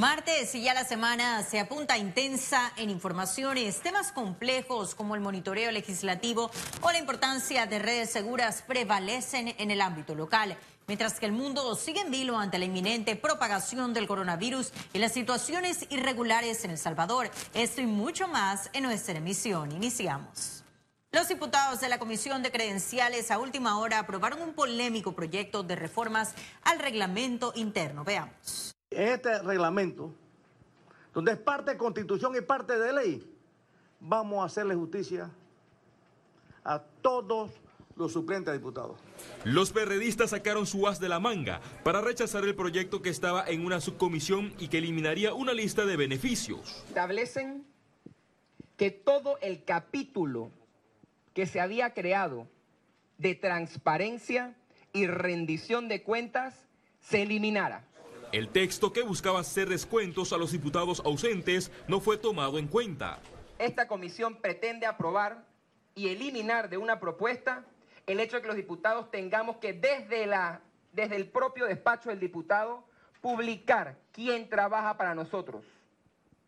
Martes y ya la semana se apunta intensa en informaciones, temas complejos como el monitoreo legislativo o la importancia de redes seguras prevalecen en el ámbito local. Mientras que el mundo sigue en vilo ante la inminente propagación del coronavirus y las situaciones irregulares en El Salvador. Esto y mucho más en nuestra emisión. Iniciamos. Los diputados de la Comisión de Credenciales a última hora aprobaron un polémico proyecto de reformas al reglamento interno. Veamos este reglamento, donde es parte de constitución y parte de ley, vamos a hacerle justicia a todos los suplentes diputados. Los perredistas sacaron su as de la manga para rechazar el proyecto que estaba en una subcomisión y que eliminaría una lista de beneficios. Establecen que todo el capítulo que se había creado de transparencia y rendición de cuentas se eliminara. El texto que buscaba hacer descuentos a los diputados ausentes no fue tomado en cuenta. Esta comisión pretende aprobar y eliminar de una propuesta el hecho de que los diputados tengamos que desde, la, desde el propio despacho del diputado publicar quién trabaja para nosotros.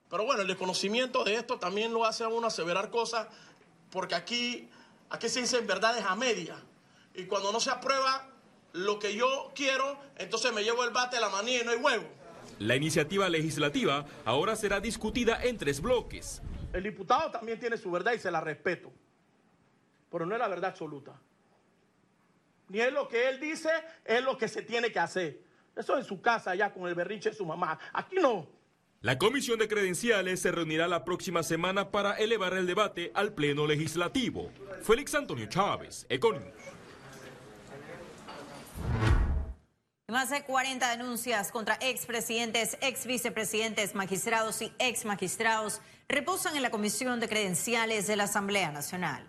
Pero bueno, el desconocimiento de esto también lo hace a uno aseverar cosas, porque aquí, aquí se dicen verdades a media. Y cuando no se aprueba, lo que yo quiero, entonces me llevo el bate, la manía y no hay huevo. La iniciativa legislativa ahora será discutida en tres bloques. El diputado también tiene su verdad y se la respeto, pero no es la verdad absoluta. Ni es lo que él dice, es lo que se tiene que hacer. Eso en su casa, allá con el berrinche de su mamá. Aquí no. La comisión de credenciales se reunirá la próxima semana para elevar el debate al Pleno Legislativo. Félix Antonio Chávez, Econius. Más de 40 denuncias contra expresidentes, ex vicepresidentes, magistrados y ex magistrados reposan en la Comisión de Credenciales de la Asamblea Nacional.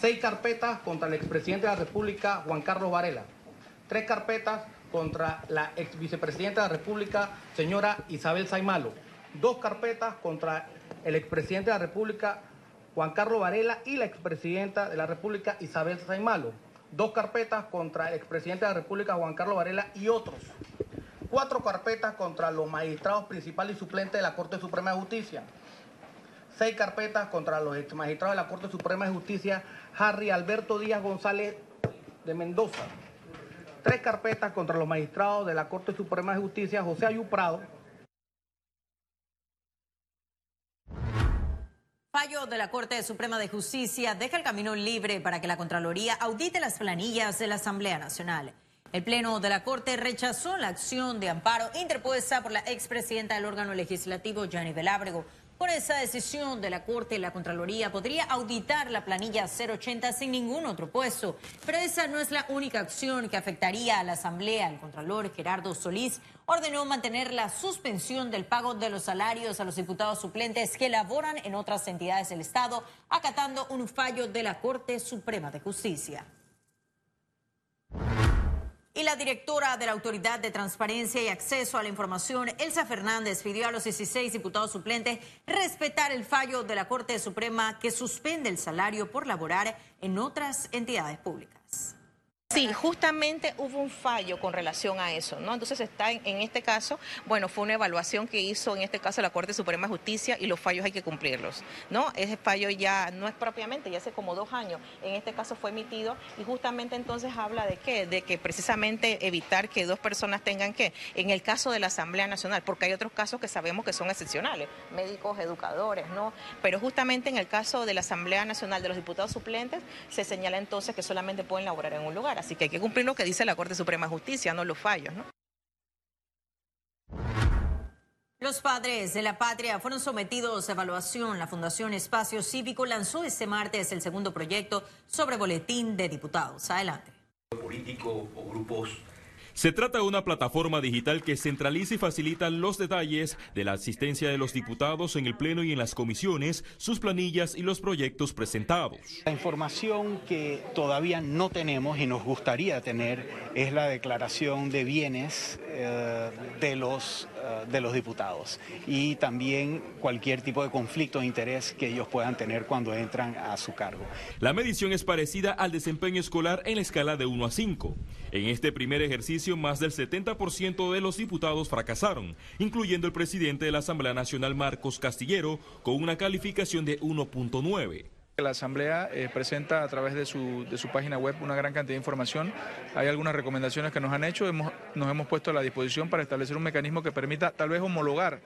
Seis carpetas contra el expresidente de la República, Juan Carlos Varela. Tres carpetas contra la ex vicepresidenta de la República, señora Isabel Saimalo. Dos carpetas contra el expresidente de la República, Juan Carlos Varela, y la expresidenta de la República, Isabel Saimalo dos carpetas contra el expresidente de la República Juan Carlos Varela y otros, cuatro carpetas contra los magistrados principales y suplentes de la Corte Suprema de Justicia, seis carpetas contra los ex magistrados de la Corte Suprema de Justicia Harry Alberto Díaz González de Mendoza, tres carpetas contra los magistrados de la Corte Suprema de Justicia José Ayuprado, Fallo de la Corte Suprema de Justicia deja el camino libre para que la Contraloría audite las planillas de la Asamblea Nacional. El Pleno de la Corte rechazó la acción de amparo interpuesta por la expresidenta del órgano legislativo, Gianni Belábrego, por esa decisión de la Corte, la Contraloría podría auditar la planilla 080 sin ningún otro puesto. Pero esa no es la única acción que afectaría a la Asamblea. El Contralor Gerardo Solís ordenó mantener la suspensión del pago de los salarios a los diputados suplentes que laboran en otras entidades del Estado, acatando un fallo de la Corte Suprema de Justicia. Y la directora de la Autoridad de Transparencia y Acceso a la Información, Elsa Fernández, pidió a los 16 diputados suplentes respetar el fallo de la Corte Suprema que suspende el salario por laborar en otras entidades públicas. Sí, justamente hubo un fallo con relación a eso, ¿no? Entonces está en, este caso, bueno, fue una evaluación que hizo en este caso la Corte Suprema de Justicia y los fallos hay que cumplirlos, ¿no? Ese fallo ya no es propiamente, ya hace como dos años, en este caso fue emitido y justamente entonces habla de qué, de que precisamente evitar que dos personas tengan que, en el caso de la Asamblea Nacional, porque hay otros casos que sabemos que son excepcionales, médicos, educadores, ¿no? Pero justamente en el caso de la Asamblea Nacional de los diputados suplentes se señala entonces que solamente pueden laborar en un lugar Así que hay que cumplir lo que dice la Corte Suprema de Justicia, no los fallos, ¿no? Los padres de la patria fueron sometidos a evaluación. La Fundación Espacio Cívico lanzó este martes el segundo proyecto sobre boletín de diputados. Adelante. Político o grupos se trata de una plataforma digital que centraliza y facilita los detalles de la asistencia de los diputados en el Pleno y en las comisiones, sus planillas y los proyectos presentados. La información que todavía no tenemos y nos gustaría tener es la declaración de bienes eh, de los de los diputados y también cualquier tipo de conflicto de interés que ellos puedan tener cuando entran a su cargo. La medición es parecida al desempeño escolar en la escala de 1 a 5. En este primer ejercicio, más del 70% de los diputados fracasaron, incluyendo el presidente de la Asamblea Nacional, Marcos Castillero, con una calificación de 1.9. La Asamblea eh, presenta a través de su, de su página web una gran cantidad de información. Hay algunas recomendaciones que nos han hecho, hemos, nos hemos puesto a la disposición para establecer un mecanismo que permita tal vez homologar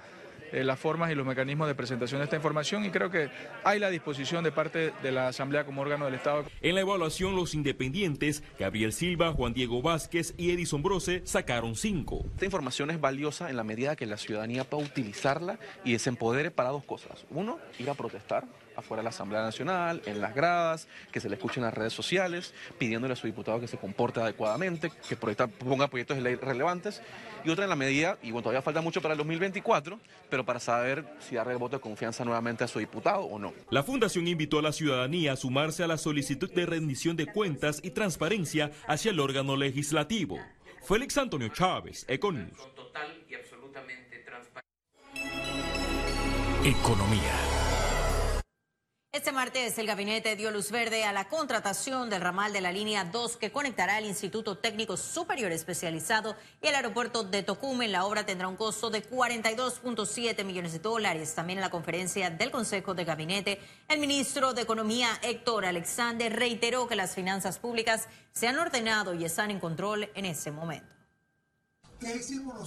eh, las formas y los mecanismos de presentación de esta información y creo que hay la disposición de parte de la Asamblea como órgano del Estado. En la evaluación, los independientes, Gabriel Silva, Juan Diego Vázquez y Edison Brose, sacaron cinco. Esta información es valiosa en la medida que la ciudadanía pueda utilizarla y se empodere para dos cosas. Uno, ir a protestar afuera de la Asamblea Nacional, en las gradas, que se le escuchen en las redes sociales, pidiéndole a su diputado que se comporte adecuadamente, que ponga proyectos de ley relevantes. Y otra en la medida, y bueno, todavía falta mucho para el 2024, pero para saber si darle el voto de confianza nuevamente a su diputado o no. La Fundación invitó a la ciudadanía a sumarse a la solicitud de rendición de cuentas y transparencia hacia el órgano legislativo. Félix Antonio Chávez, Econius. Economía. Este martes el gabinete dio luz verde a la contratación del ramal de la línea 2 que conectará el Instituto Técnico Superior Especializado y el aeropuerto de Tocumen. La obra tendrá un costo de 42.7 millones de dólares. También en la conferencia del Consejo de Gabinete, el ministro de Economía Héctor Alexander reiteró que las finanzas públicas se han ordenado y están en control en ese momento.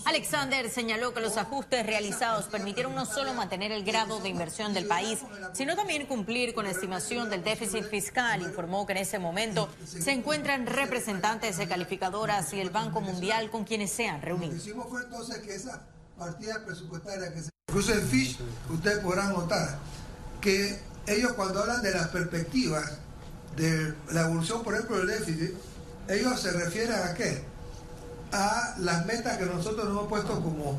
Alexander señaló que los ajustes realizados permitieron no solo mantener el grado de inversión del país, sino también cumplir con la estimación del déficit fiscal. Informó que en ese momento se encuentran representantes de calificadoras y el Banco Mundial con quienes se han reunido. entonces que esa partida presupuestaria que se... Incluso en Fish, ustedes podrán notar que ellos cuando hablan de las perspectivas de la evolución, por ejemplo, del déficit, ellos se refieren a qué? A las metas que nosotros nos hemos puesto como,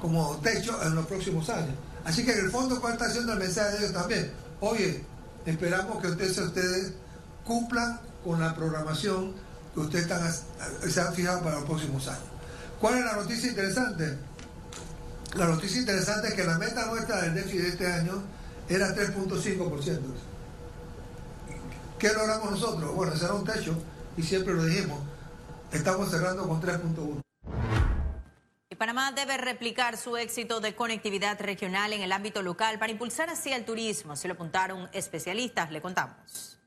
como techo en los próximos años. Así que en el fondo, ¿cuál está haciendo el mensaje de ellos también? Oye, esperamos que ustedes, ustedes cumplan con la programación que ustedes están, se han fijado para los próximos años. ¿Cuál es la noticia interesante? La noticia interesante es que la meta nuestra del déficit de este año era 3.5%. ¿Qué logramos nosotros? Bueno, ese era un techo y siempre lo dijimos Estamos cerrando con 3.1. Panamá debe replicar su éxito de conectividad regional en el ámbito local para impulsar así el turismo, se lo apuntaron especialistas, le contamos.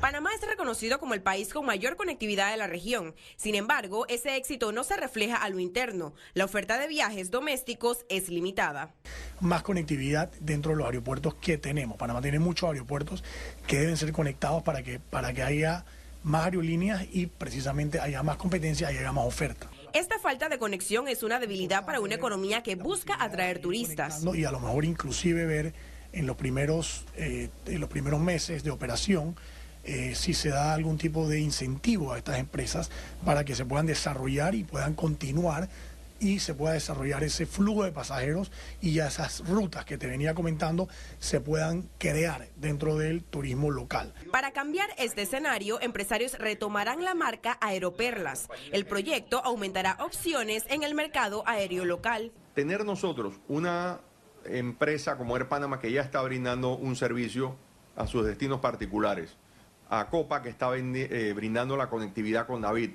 Panamá es reconocido como el país con mayor conectividad de la región. Sin embargo, ese éxito no se refleja a lo interno. La oferta de viajes domésticos es limitada. Más conectividad dentro de los aeropuertos que tenemos. Panamá tiene muchos aeropuertos que deben ser conectados para que, para que haya más aerolíneas y precisamente haya más competencia y haya más oferta. Esta falta de conexión es una debilidad para una economía que busca atraer turistas. Y a lo mejor inclusive ver en los primeros, eh, en los primeros meses de operación eh, si se da algún tipo de incentivo a estas empresas para que se puedan desarrollar y puedan continuar y se pueda desarrollar ese flujo de pasajeros y ya esas rutas que te venía comentando se puedan crear dentro del turismo local. Para cambiar este escenario, empresarios retomarán la marca Aeroperlas. El proyecto aumentará opciones en el mercado aéreo local. Tener nosotros una empresa como Air Panama que ya está brindando un servicio a sus destinos particulares, a Copa que está eh, brindando la conectividad con David,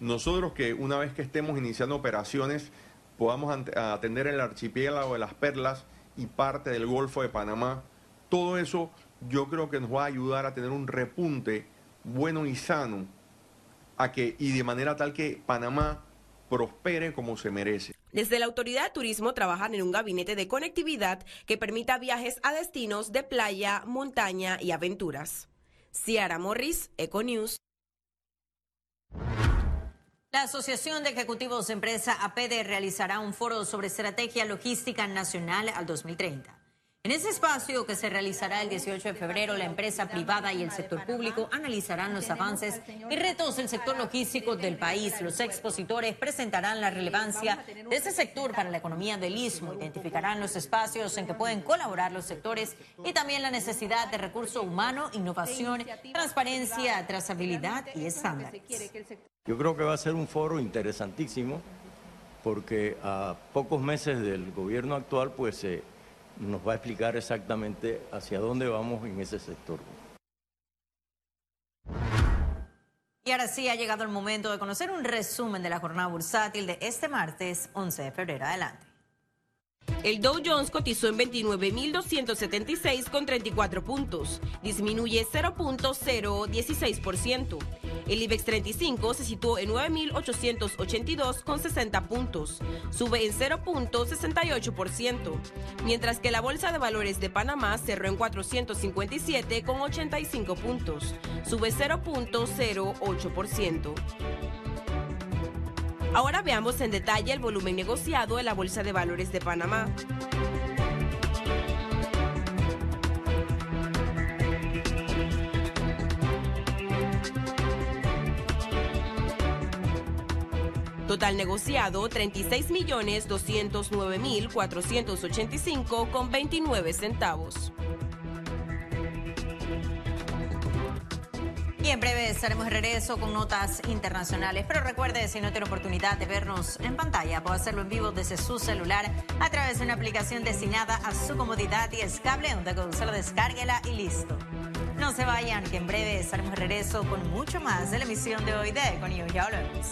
nosotros que una vez que estemos iniciando operaciones podamos atender el archipiélago de las Perlas y parte del Golfo de Panamá, todo eso yo creo que nos va a ayudar a tener un repunte bueno y sano a que y de manera tal que Panamá prospere como se merece. Desde la Autoridad de Turismo trabajan en un gabinete de conectividad que permita viajes a destinos de playa, montaña y aventuras. Ciara Morris, Econews. La Asociación de Ejecutivos de Empresa APD realizará un foro sobre estrategia logística nacional al 2030. En ese espacio que se realizará el 18 de febrero, la empresa privada y el sector público analizarán los avances y retos del sector logístico del país. Los expositores presentarán la relevancia de ese sector para la economía del istmo, identificarán los espacios en que pueden colaborar los sectores y también la necesidad de recurso humano, innovación, transparencia, trazabilidad y estándares. Yo creo que va a ser un foro interesantísimo porque a pocos meses del gobierno actual, pues eh, nos va a explicar exactamente hacia dónde vamos en ese sector. Y ahora sí ha llegado el momento de conocer un resumen de la jornada bursátil de este martes 11 de febrero. Adelante. El Dow Jones cotizó en 29.276 con 34 puntos, disminuye 0.016%. El IBEX 35 se situó en 9.882 con 60 puntos, sube en 0.68%, mientras que la Bolsa de Valores de Panamá cerró en 457 con 85 puntos, sube 0.08%. Ahora veamos en detalle el volumen negociado en la Bolsa de Valores de Panamá. Total negociado 36.209.485 con 29 centavos. Y en breve estaremos de regreso con notas internacionales. Pero recuerde, si no tiene oportunidad de vernos en pantalla, puede hacerlo en vivo desde su celular a través de una aplicación destinada a su comodidad y es cable donde solo descárguela y listo. No se vayan, que en breve estaremos de regreso con mucho más de la emisión de hoy de Econius. Ya volvemos.